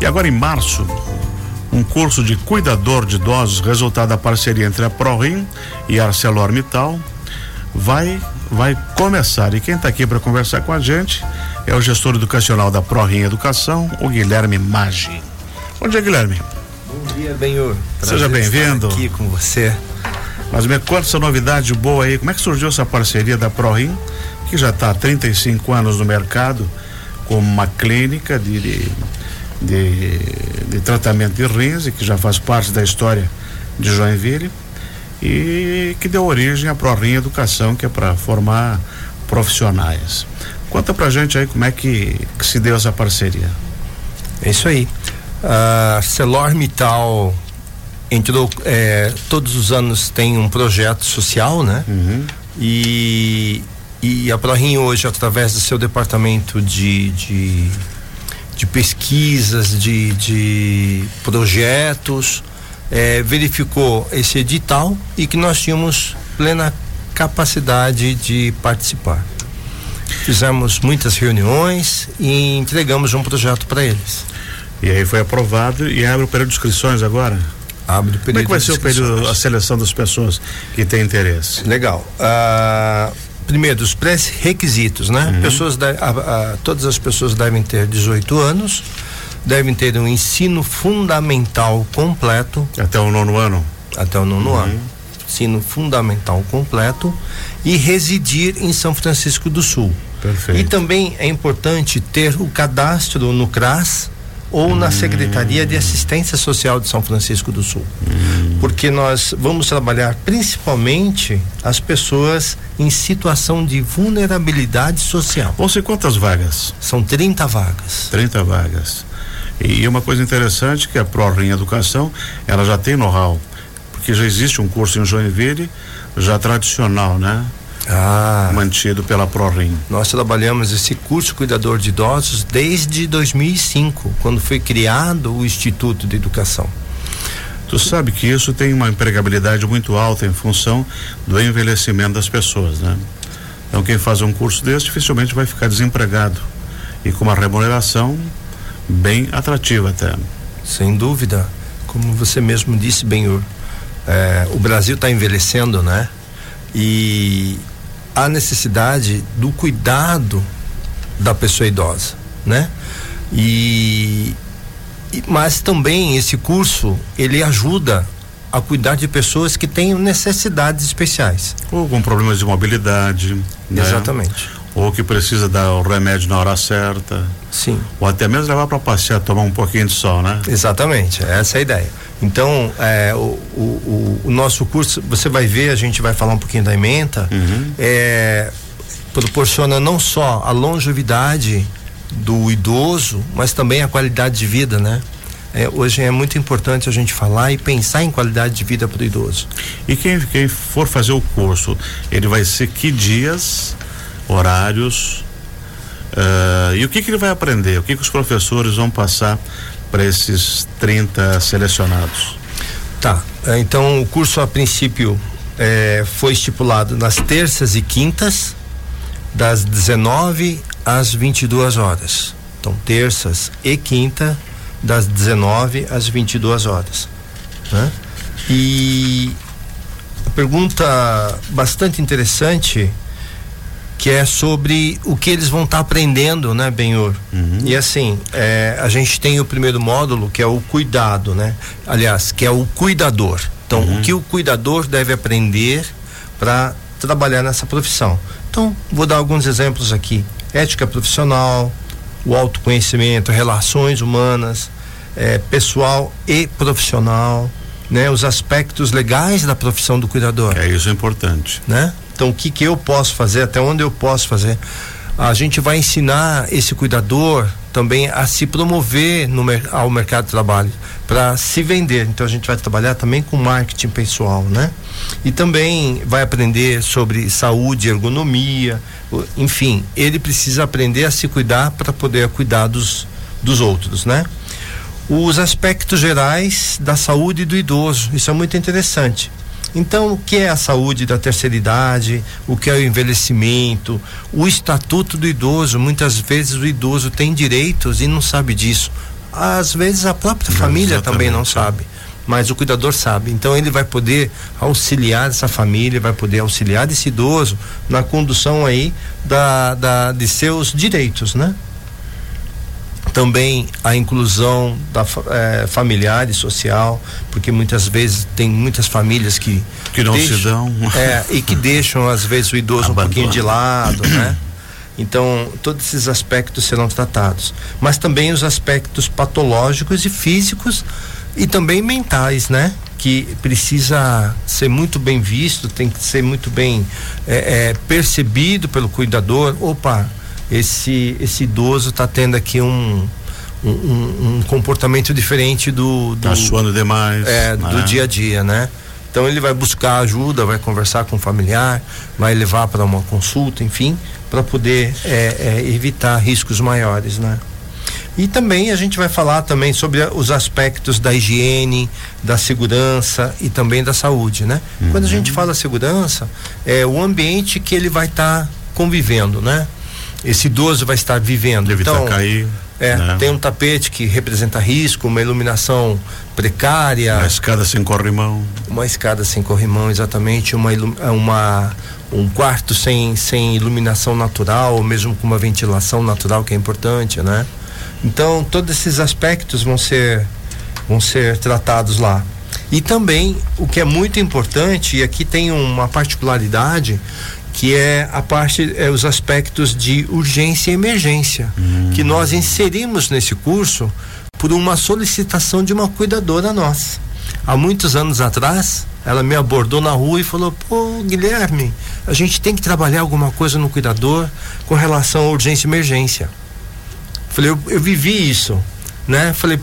E agora em março, um curso de cuidador de idosos, resultado da parceria entre a ProRim e a ArcelorMittal, vai vai começar. E quem está aqui para conversar com a gente é o gestor educacional da ProRim Educação, o Guilherme Maggi. Bom dia, Guilherme. Bom dia, Benhor. Seja bem-vindo. Aqui com você. Mas me conta essa novidade boa aí. Como é que surgiu essa parceria da ProRim, que já está há 35 anos no mercado, como uma clínica de, de, de, de tratamento de rins e que já faz parte da história de Joinville e que deu origem à ProRim Educação, que é para formar profissionais. Conta pra gente aí como é que, que se deu essa parceria. É isso aí. A ArcelorMittal entrou, é, todos os anos tem um projeto social, né? Uhum. E, e a ProRim hoje, através do seu departamento de, de, de pesquisas, de, de projetos, é, verificou esse edital e que nós tínhamos plena capacidade de participar. Fizemos muitas reuniões e entregamos um projeto para eles. E aí foi aprovado e abre o período de inscrições agora? Abre o período Como é que vai ser o período, a seleção das pessoas que têm interesse? Legal. Uh, primeiro, os pré-requisitos, né? Uhum. Pessoas a, a, todas as pessoas devem ter 18 anos, devem ter um ensino fundamental completo. Até o nono ano? Até o nono uhum. ano. Ensino fundamental completo e residir em São Francisco do Sul. Perfeito. E também é importante ter o cadastro no CRAS ou na. Secretaria de Assistência Social de São Francisco do Sul. Porque nós vamos trabalhar principalmente as pessoas em situação de vulnerabilidade social. Vão ser quantas vagas? São 30 vagas. 30 vagas. E uma coisa interessante que a ProRim Educação, ela já tem know-how, porque já existe um curso em Joinville, já tradicional, né? Ah. Mantido pela ProRim. Nós trabalhamos esse curso cuidador de idosos desde 2005, quando foi criado o Instituto de Educação. Tu sabe que isso tem uma empregabilidade muito alta em função do envelhecimento das pessoas, né? Então quem faz um curso desse dificilmente vai ficar desempregado e com uma remuneração bem atrativa até. Sem dúvida, como você mesmo disse, Benhur, é, o Brasil está envelhecendo, né? E há necessidade do cuidado da pessoa idosa, né? E, e mas também esse curso ele ajuda a cuidar de pessoas que têm necessidades especiais ou com problemas de mobilidade, né? exatamente ou que precisa dar o remédio na hora certa. Sim. Ou até mesmo levar para passear, tomar um pouquinho de sol, né? Exatamente, essa é a ideia. Então, é, o, o, o, nosso curso, você vai ver, a gente vai falar um pouquinho da ementa, uhum. é, proporciona não só a longevidade do idoso, mas também a qualidade de vida, né? É, hoje é muito importante a gente falar e pensar em qualidade de vida para o idoso. E quem, quem for fazer o curso, ele vai ser que dias horários. Uh, e o que, que ele vai aprender? O que, que os professores vão passar para esses 30 selecionados? Tá. Então o curso a princípio é, foi estipulado nas terças e quintas, das 19 às 22 horas. Então, terças e quinta, das 19 às 22 horas. Né? E a pergunta bastante interessante que é sobre o que eles vão estar tá aprendendo, né, Benhor? Uhum. E assim, é, a gente tem o primeiro módulo que é o cuidado, né? Aliás, que é o cuidador. Então, uhum. o que o cuidador deve aprender para trabalhar nessa profissão? Então, vou dar alguns exemplos aqui: ética profissional, o autoconhecimento, relações humanas, é, pessoal e profissional, né? Os aspectos legais da profissão do cuidador. É isso é importante, né? Então, o que, que eu posso fazer, até onde eu posso fazer? A gente vai ensinar esse cuidador também a se promover no, ao mercado de trabalho, para se vender. Então, a gente vai trabalhar também com marketing pessoal, né? E também vai aprender sobre saúde, ergonomia, enfim, ele precisa aprender a se cuidar para poder cuidar dos, dos outros, né? Os aspectos gerais da saúde do idoso, isso é muito interessante. Então, o que é a saúde da terceira idade? O que é o envelhecimento? O estatuto do idoso. Muitas vezes o idoso tem direitos e não sabe disso. às vezes a própria família também não sabe mas o cuidador sabe. Então ele vai poder auxiliar essa família, vai poder auxiliar esse idoso na condução aí da, da de seus direitos, né? Também a inclusão da é, familiar e social, porque muitas vezes tem muitas famílias que que não deixam, se dão é, e que deixam às vezes o idoso Abandona. um pouquinho de lado, né? Então, todos esses aspectos serão tratados. Mas também os aspectos patológicos e físicos e também mentais, né? Que precisa ser muito bem visto, tem que ser muito bem é, é, percebido pelo cuidador. Opa, esse, esse idoso está tendo aqui um, um, um, comportamento diferente do. do tá suando demais. É, do né? dia a dia, né? Então ele vai buscar ajuda, vai conversar com o familiar, vai levar para uma consulta, enfim, para poder é, é, evitar riscos maiores, né? E também a gente vai falar também sobre os aspectos da higiene, da segurança e também da saúde, né? Uhum. Quando a gente fala segurança, é o ambiente que ele vai estar tá convivendo, né? Esse idoso vai estar vivendo. Evitar então, cair. É, né? tem um tapete que representa risco, uma iluminação precária. Uma escada sem corrimão. Uma escada sem corrimão, exatamente. Uma, uma, um quarto sem, sem iluminação natural, mesmo com uma ventilação natural, que é importante, né? Então, todos esses aspectos vão ser, vão ser tratados lá. E também, o que é muito importante, e aqui tem uma particularidade, que é a parte, é os aspectos de urgência e emergência, hum. que nós inserimos nesse curso por uma solicitação de uma cuidadora nossa. Há muitos anos atrás, ela me abordou na rua e falou: Pô, Guilherme, a gente tem que trabalhar alguma coisa no cuidador com relação à urgência e emergência. Falei, eu, eu vivi isso, né? Falei,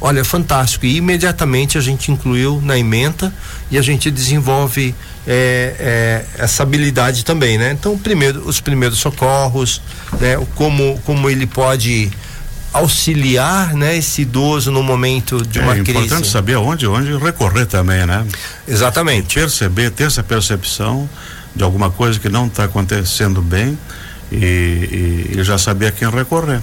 olha, fantástico. E imediatamente a gente incluiu na emenda e a gente desenvolve é, é, essa habilidade também, né? Então, primeiro, os primeiros socorros, né? Como, como ele pode auxiliar, né, esse idoso no momento de uma crise. É importante saber onde, onde recorrer também, né? Exatamente. E perceber, ter essa percepção de alguma coisa que não está acontecendo bem e, e, e já saber a quem recorrer.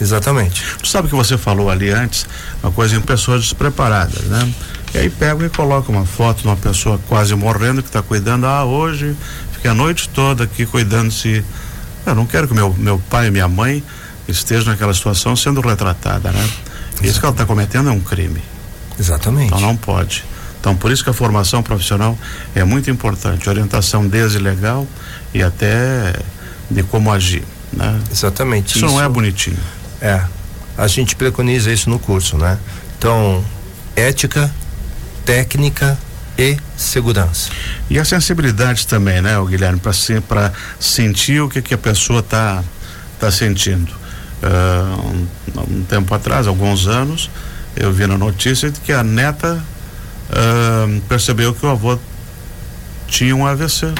Exatamente. Tu sabe que você falou ali antes, uma coisa em pessoas despreparadas, né? E aí pega e coloca uma foto de uma pessoa quase morrendo que está cuidando, ah, hoje fiquei a noite toda aqui cuidando se. Eu não quero que meu, meu pai e minha mãe estejam naquela situação sendo retratada, né? Isso que ela está cometendo é um crime. Exatamente. Então não pode. Então por isso que a formação profissional é muito importante, orientação desde legal e até de como agir. Né? Exatamente. Isso, isso não é bonitinho. É. A gente preconiza isso no curso, né? Então, ética, técnica e segurança. E a sensibilidade também, né, Guilherme, para sentir o que que a pessoa tá tá sentindo. Uh, um, um, tempo atrás, alguns anos, eu vi na notícia que a neta uh, percebeu que o avô tinha um AVC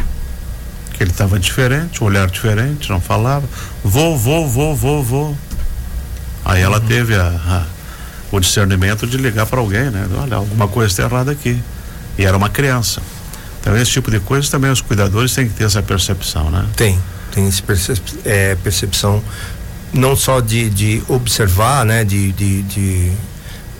que ele estava diferente, um olhar diferente, não falava. Vou, vou, vou, vou, vou. Aí ela teve a, a, o discernimento de ligar para alguém, né? Olha, alguma coisa está errada aqui. E era uma criança. Então, esse tipo de coisa também os cuidadores têm que ter essa percepção, né? Tem, tem essa percep é, percepção não só de, de observar, né? De, de, de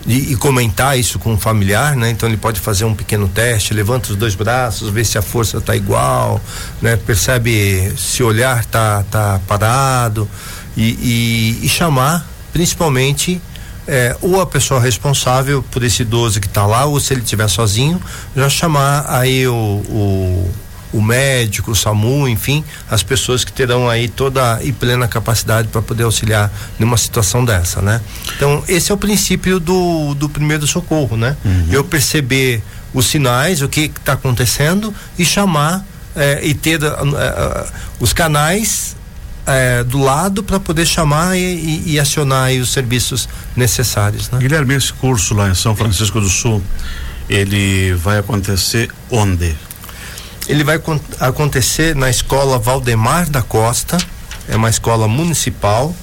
e, e, comentar isso com o familiar, né? Então ele pode fazer um pequeno teste, levanta os dois braços, vê se a força está igual, né? Percebe se o olhar tá tá parado e, e, e chamar principalmente é, ou a pessoa responsável por esse idoso que está lá, ou se ele estiver sozinho, já chamar aí o, o, o, médico, o SAMU, enfim, as pessoas que terão aí toda e plena capacidade para poder auxiliar numa situação dessa, né? Então, esse é o princípio do, do primeiro socorro, né? Uhum. Eu perceber os sinais, o que está acontecendo e chamar é, e ter uh, uh, os canais é, do lado para poder chamar e, e, e acionar os serviços necessários. Né? Guilherme, esse curso lá em São Francisco do Sul, ele vai acontecer onde? Ele vai acontecer na escola Valdemar da Costa, é uma escola municipal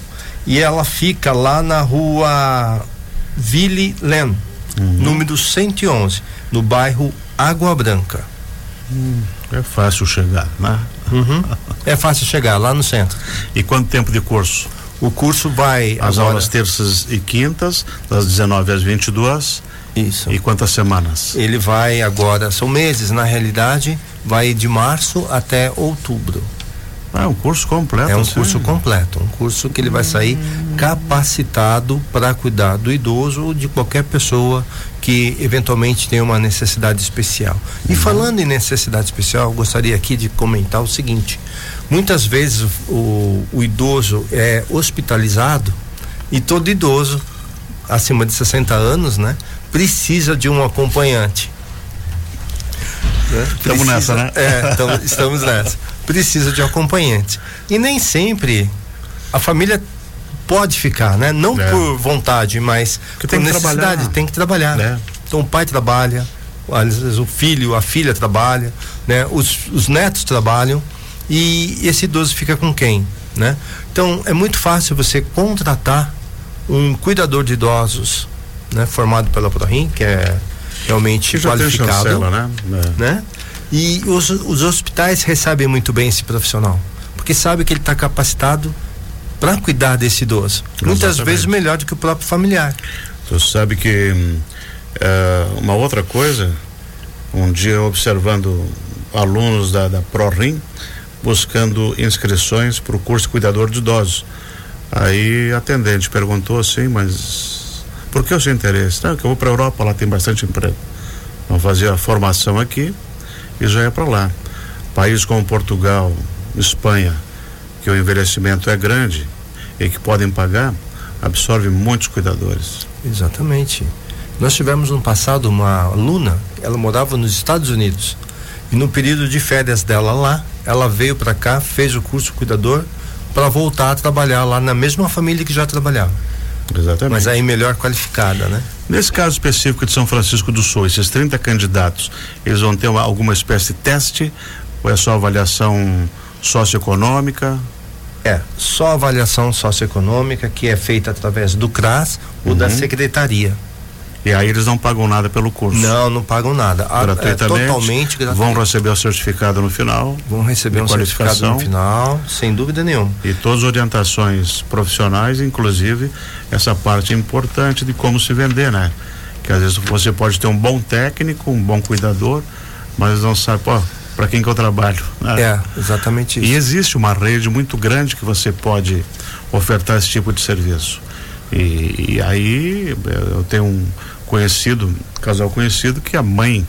e ela fica lá na rua Ville Len, uhum. número 111, no bairro Água Branca. Hum, é fácil chegar, né? Uhum. É fácil chegar lá no centro. E quanto tempo de curso? O curso vai. As agora, aulas terças e quintas, das 19 às 22. Isso. E quantas semanas? Ele vai agora, são meses na realidade, vai de março até outubro. É um curso completo. É um assim. curso completo, um curso que ele vai sair capacitado para cuidar do idoso ou de qualquer pessoa que eventualmente tenha uma necessidade especial. E falando em necessidade especial, eu gostaria aqui de comentar o seguinte: muitas vezes o, o idoso é hospitalizado e todo idoso acima de 60 anos, né, precisa de um acompanhante. Estamos Precisa- nessa, né? É, tamo- estamos nessa. Precisa de um acompanhante. E nem sempre a família pode ficar, né? Não É. por vontade, mas Porque por tem necessidade, trabalhar. tem que trabalhar. É. Então o pai trabalha, o filho, a filha trabalha, né? Os, os netos trabalham e esse idoso fica com quem, né? Então é muito fácil você contratar um cuidador de idosos, né? Formado pela Prorim, que é realmente qualificado chancela, né? É. né? E os, os hospitais recebem muito bem esse profissional, porque sabe que ele está capacitado para cuidar desse idoso. Muitas Exatamente. vezes melhor do que o próprio familiar. Tu sabe que é, uma outra coisa, um dia observando alunos da, da ProRim buscando inscrições para o curso cuidador de idosos. Aí a atendente perguntou assim, mas por que o seu interesse? Não, que eu vou para a Europa, lá tem bastante emprego. Vamos fazer a formação aqui e já é para lá. Países como Portugal, Espanha, que o envelhecimento é grande e que podem pagar, absorve muitos cuidadores. Exatamente. Nós tivemos no passado uma aluna, ela morava nos Estados Unidos. E no período de férias dela lá, ela veio para cá, fez o curso cuidador para voltar a trabalhar lá na mesma família que já trabalhava. Exatamente. Mas aí melhor qualificada, né? Nesse caso específico de São Francisco do Sul, esses 30 candidatos, eles vão ter uma- alguma espécie de teste? Ou é só avaliação socioeconômica? É, só avaliação socioeconômica que é feita através do CRAS ou da Uhum. secretaria. E aí eles não pagam nada pelo curso? Não, não pagam nada. A- é Gratuitamente? totalmente gratuito. Vão receber o certificado no final Vão receber um certificado no final, sem dúvida nenhuma. e todas as orientações profissionais, inclusive essa parte importante de como se vender, né? Que às vezes você pode ter um bom técnico, um bom cuidador, mas não sabe, pô, para quem que eu trabalho? né? É, exatamente E isso. existe uma rede muito grande que você pode ofertar esse tipo de serviço. E, e aí eu tenho um conhecido, casal conhecido, que a mãe,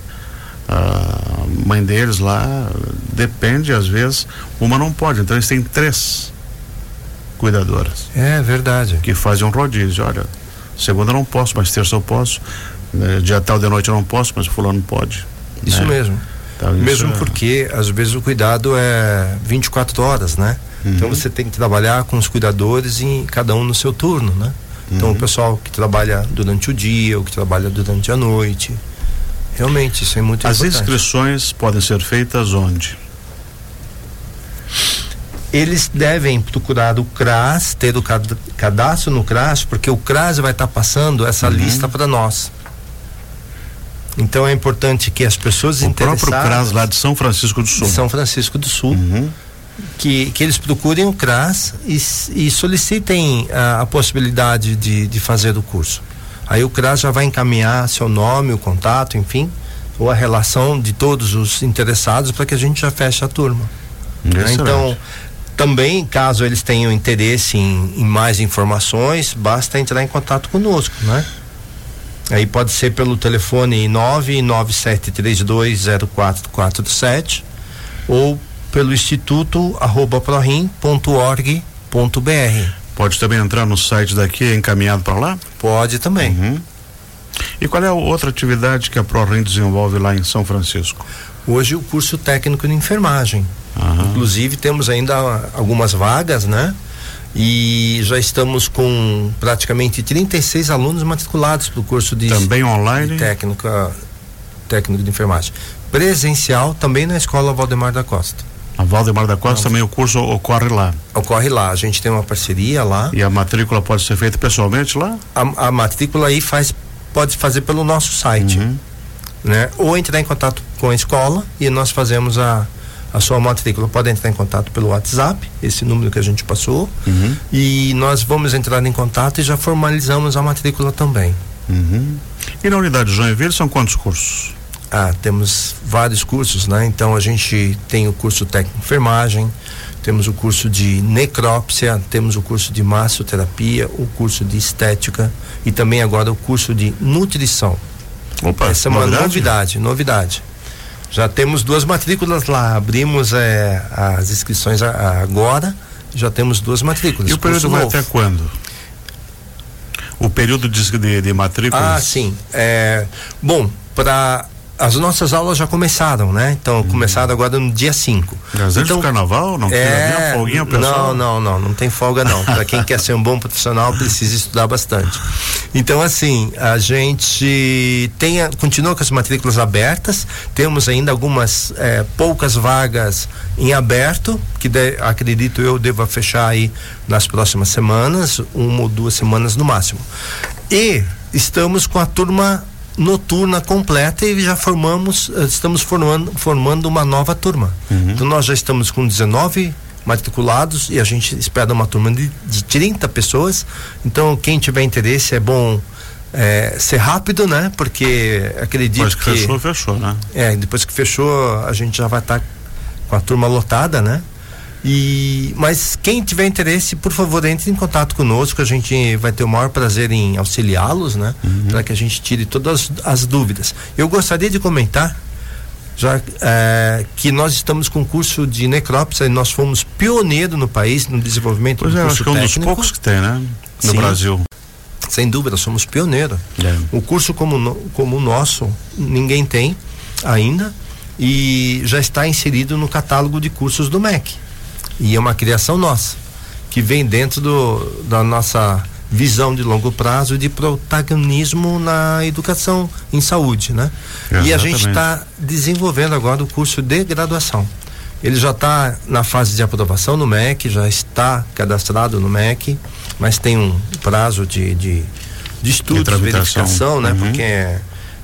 a mãe deles lá, depende, às vezes, uma não pode. Então eles têm três cuidadoras É verdade. que fazem um rodízio. Olha, segunda não posso, mas terça eu posso. né, Dia tal de noite eu não posso, mas fulano pode. Isso né? mesmo. Então, isso Mesmo é- porque às vezes o cuidado é 24 horas, né? Então Uhum. você tem que trabalhar com os cuidadores e cada um no seu turno, né? Então Uhum. o pessoal que trabalha durante o dia, ou que trabalha durante a noite. Realmente, isso é muito As importante. inscrições podem ser feitas onde? Eles devem procurar o CRAS, ter o cad- cadastro no CRAS, porque o CRAS vai estar passando essa Uhum. lista para nós. Então é importante que as pessoas O próprio interessadas CRAS lá de São Francisco do Sul. São Francisco do Sul Uhum. Que, que eles procurem o CRAS e, e solicitem a, a possibilidade de, de fazer o curso. Aí o CRAS já vai encaminhar seu nome, o contato, enfim, ou a relação de todos os interessados para que a gente já feche a turma. né? Então, também, caso eles tenham interesse em, em mais informações, basta entrar em contato conosco, né? Aí pode ser pelo telefone 997320447 ou pelo instituto arroba prorim.org.br. Pode também entrar no site daqui e encaminhado para lá? Pode também. Uhum. E qual é a outra atividade que a ProRim desenvolve lá em São Francisco? Hoje o curso técnico de enfermagem. Inclusive temos ainda algumas vagas, né? E já estamos com praticamente 36 alunos matriculados para o curso de, Também de online? técnica, técnico de enfermagem. Presencial também na escola Valdemar da Costa. A Valdemar da Costa também o curso ocorre lá. Ocorre lá, a gente tem uma parceria lá. E a matrícula pode ser feita pessoalmente lá? A, a matrícula aí faz, pode fazer pelo nosso site, Uhum. né? Ou entrar em contato com a escola e nós fazemos a, a sua matrícula, pode entrar em contato pelo WhatsApp, esse número que a gente passou, uhum. e nós vamos entrar em contato e já formalizamos a matrícula também. Uhum. E na unidade Joinville são quantos cursos? Ah, temos vários cursos, né? Então a gente tem o curso técnico enfermagem, temos o curso de necrópsia, temos o curso de massoterapia, o curso de estética e também agora o curso de nutrição. Opa, Essa é uma novidade, novidade. novidade. Já temos duas matrículas lá, abrimos é, as inscrições agora, já temos duas matrículas. E o período vai até quando? O período de, de, de matrículas? Ah, sim. É, bom, para as nossas aulas já começaram, né? Então, hum. começaram agora no dia 5. Então, do carnaval? Não é, folguinha, pessoal? Não, não, não, não tem folga não. Para quem quer ser um bom profissional, precisa estudar bastante. Então, assim, a gente tem, continua com as matrículas abertas, temos ainda algumas é, poucas vagas em aberto, que de, acredito eu deva fechar aí nas próximas semanas, uma ou duas semanas no máximo. E estamos com a turma noturna completa e já formamos, eh, estamos formando, formando uma nova turma. Uhum. Então nós já estamos com 19 matriculados e a gente espera uma turma de, de 30 pessoas. Então quem tiver interesse é bom é, ser rápido, né? Porque acredito depois que, que fechou, fechou, né? É, depois que fechou a gente já vai estar tá com a turma lotada, né? E, mas quem tiver interesse, por favor, entre em contato conosco. A gente vai ter o maior prazer em auxiliá-los, né? Uhum. Para que a gente tire todas as, as, dúvidas. Eu gostaria de comentar já é, que nós estamos com curso de necrópsia e nós fomos pioneiro no país no desenvolvimento pois do é, curso acho que é um dos poucos que tem, né? No Sim. Brasil. Sem dúvida, somos pioneiro. É. O curso como, como o nosso, ninguém tem ainda e já está inserido no catálogo de cursos do MEC. E é uma criação nossa, que vem dentro do, da nossa visão de longo prazo de protagonismo na educação em saúde, né? Exatamente. E a gente está desenvolvendo agora o curso de graduação. Ele já está na fase de aprovação no MEC, já está cadastrado no MEC, mas tem um prazo de, de, de estudo, de, verificação, né? Uhum. Porque é,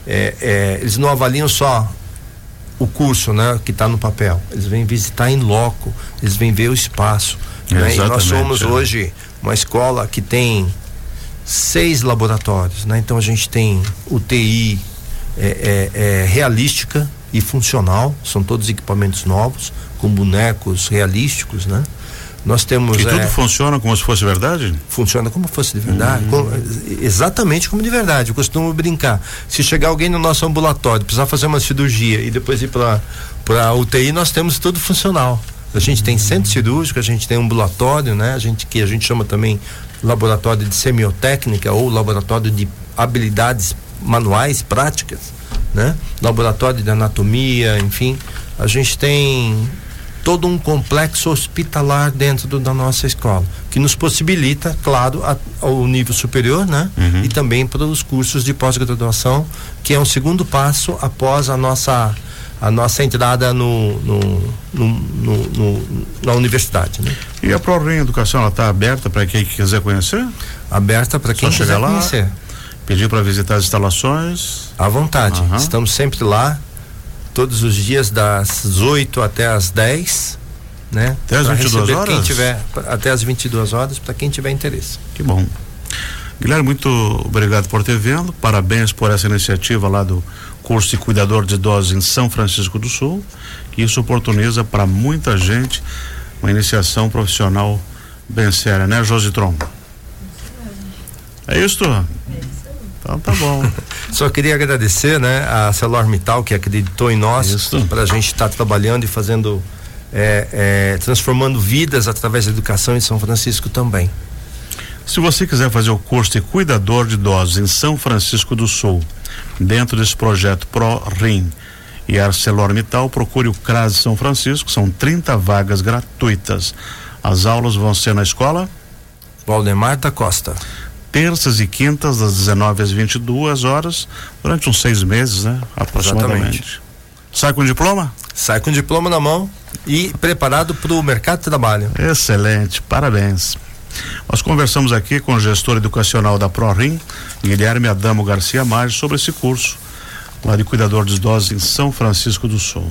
é, é, eles não avaliam só o curso, né, que está no papel. Eles vêm visitar em loco, eles vêm ver o espaço. Né? E nós somos é. hoje uma escola que tem seis laboratórios, né? Então a gente tem UTI é, é, é, realística e funcional, são todos equipamentos novos, com bonecos realísticos, né? Nós temos. E tudo é, funciona como se fosse verdade? Funciona como se fosse de verdade. Uhum. exatamente como de verdade. Eu costumo brincar. Se chegar alguém no nosso ambulatório, precisar fazer uma cirurgia e depois ir para para UTI, nós temos tudo funcional. A gente tem centro cirúrgico, a gente tem ambulatório, né? A gente que a gente chama também laboratório de semiotécnica ou laboratório de habilidades manuais práticas, né? Laboratório de anatomia, enfim, a gente tem todo um complexo hospitalar dentro do, da nossa escola, que nos possibilita, claro, a, ao nível superior, né? Uhum. E também para os cursos de pós-graduação, que é um segundo passo após a nossa a nossa entrada no, no, no, no na universidade, né? E a ProRem Educação, ela está aberta para quem quiser conhecer? Aberta para quem quiser lá, conhecer. Pedir para visitar as instalações? À vontade. Uhum. Estamos sempre lá todos os dias das 8 até as 10, né? Até as 22 horas? Quem tiver, até as 22 horas, para quem tiver interesse. Que bom. Guilherme, muito obrigado por ter vindo. Parabéns por essa iniciativa lá do curso de cuidador de idosos em São Francisco do Sul. Isso oportuniza para muita gente uma iniciação profissional bem séria, né, Jositron? É isso? Então tá bom. Só queria agradecer, né, a Celormital que acreditou em nós para a gente estar tá trabalhando e fazendo, é, é, transformando vidas através da educação em São Francisco também. Se você quiser fazer o curso de cuidador de idosos em São Francisco do Sul, dentro desse projeto ProRim e ArcelorMittal, procure o CRAS São Francisco, são 30 vagas gratuitas. As aulas vão ser na escola Valdemar da Costa terças e quintas, das 19 às 22 horas, durante uns seis meses, né? Aproximadamente. Exatamente. Sai com diploma? Sai com diploma na mão e preparado para o mercado de trabalho. Excelente, parabéns. Nós conversamos aqui com o gestor educacional da ProRim, Guilherme Adamo Garcia Maggi, sobre esse curso lá de cuidador de idosos em São Francisco do Sul.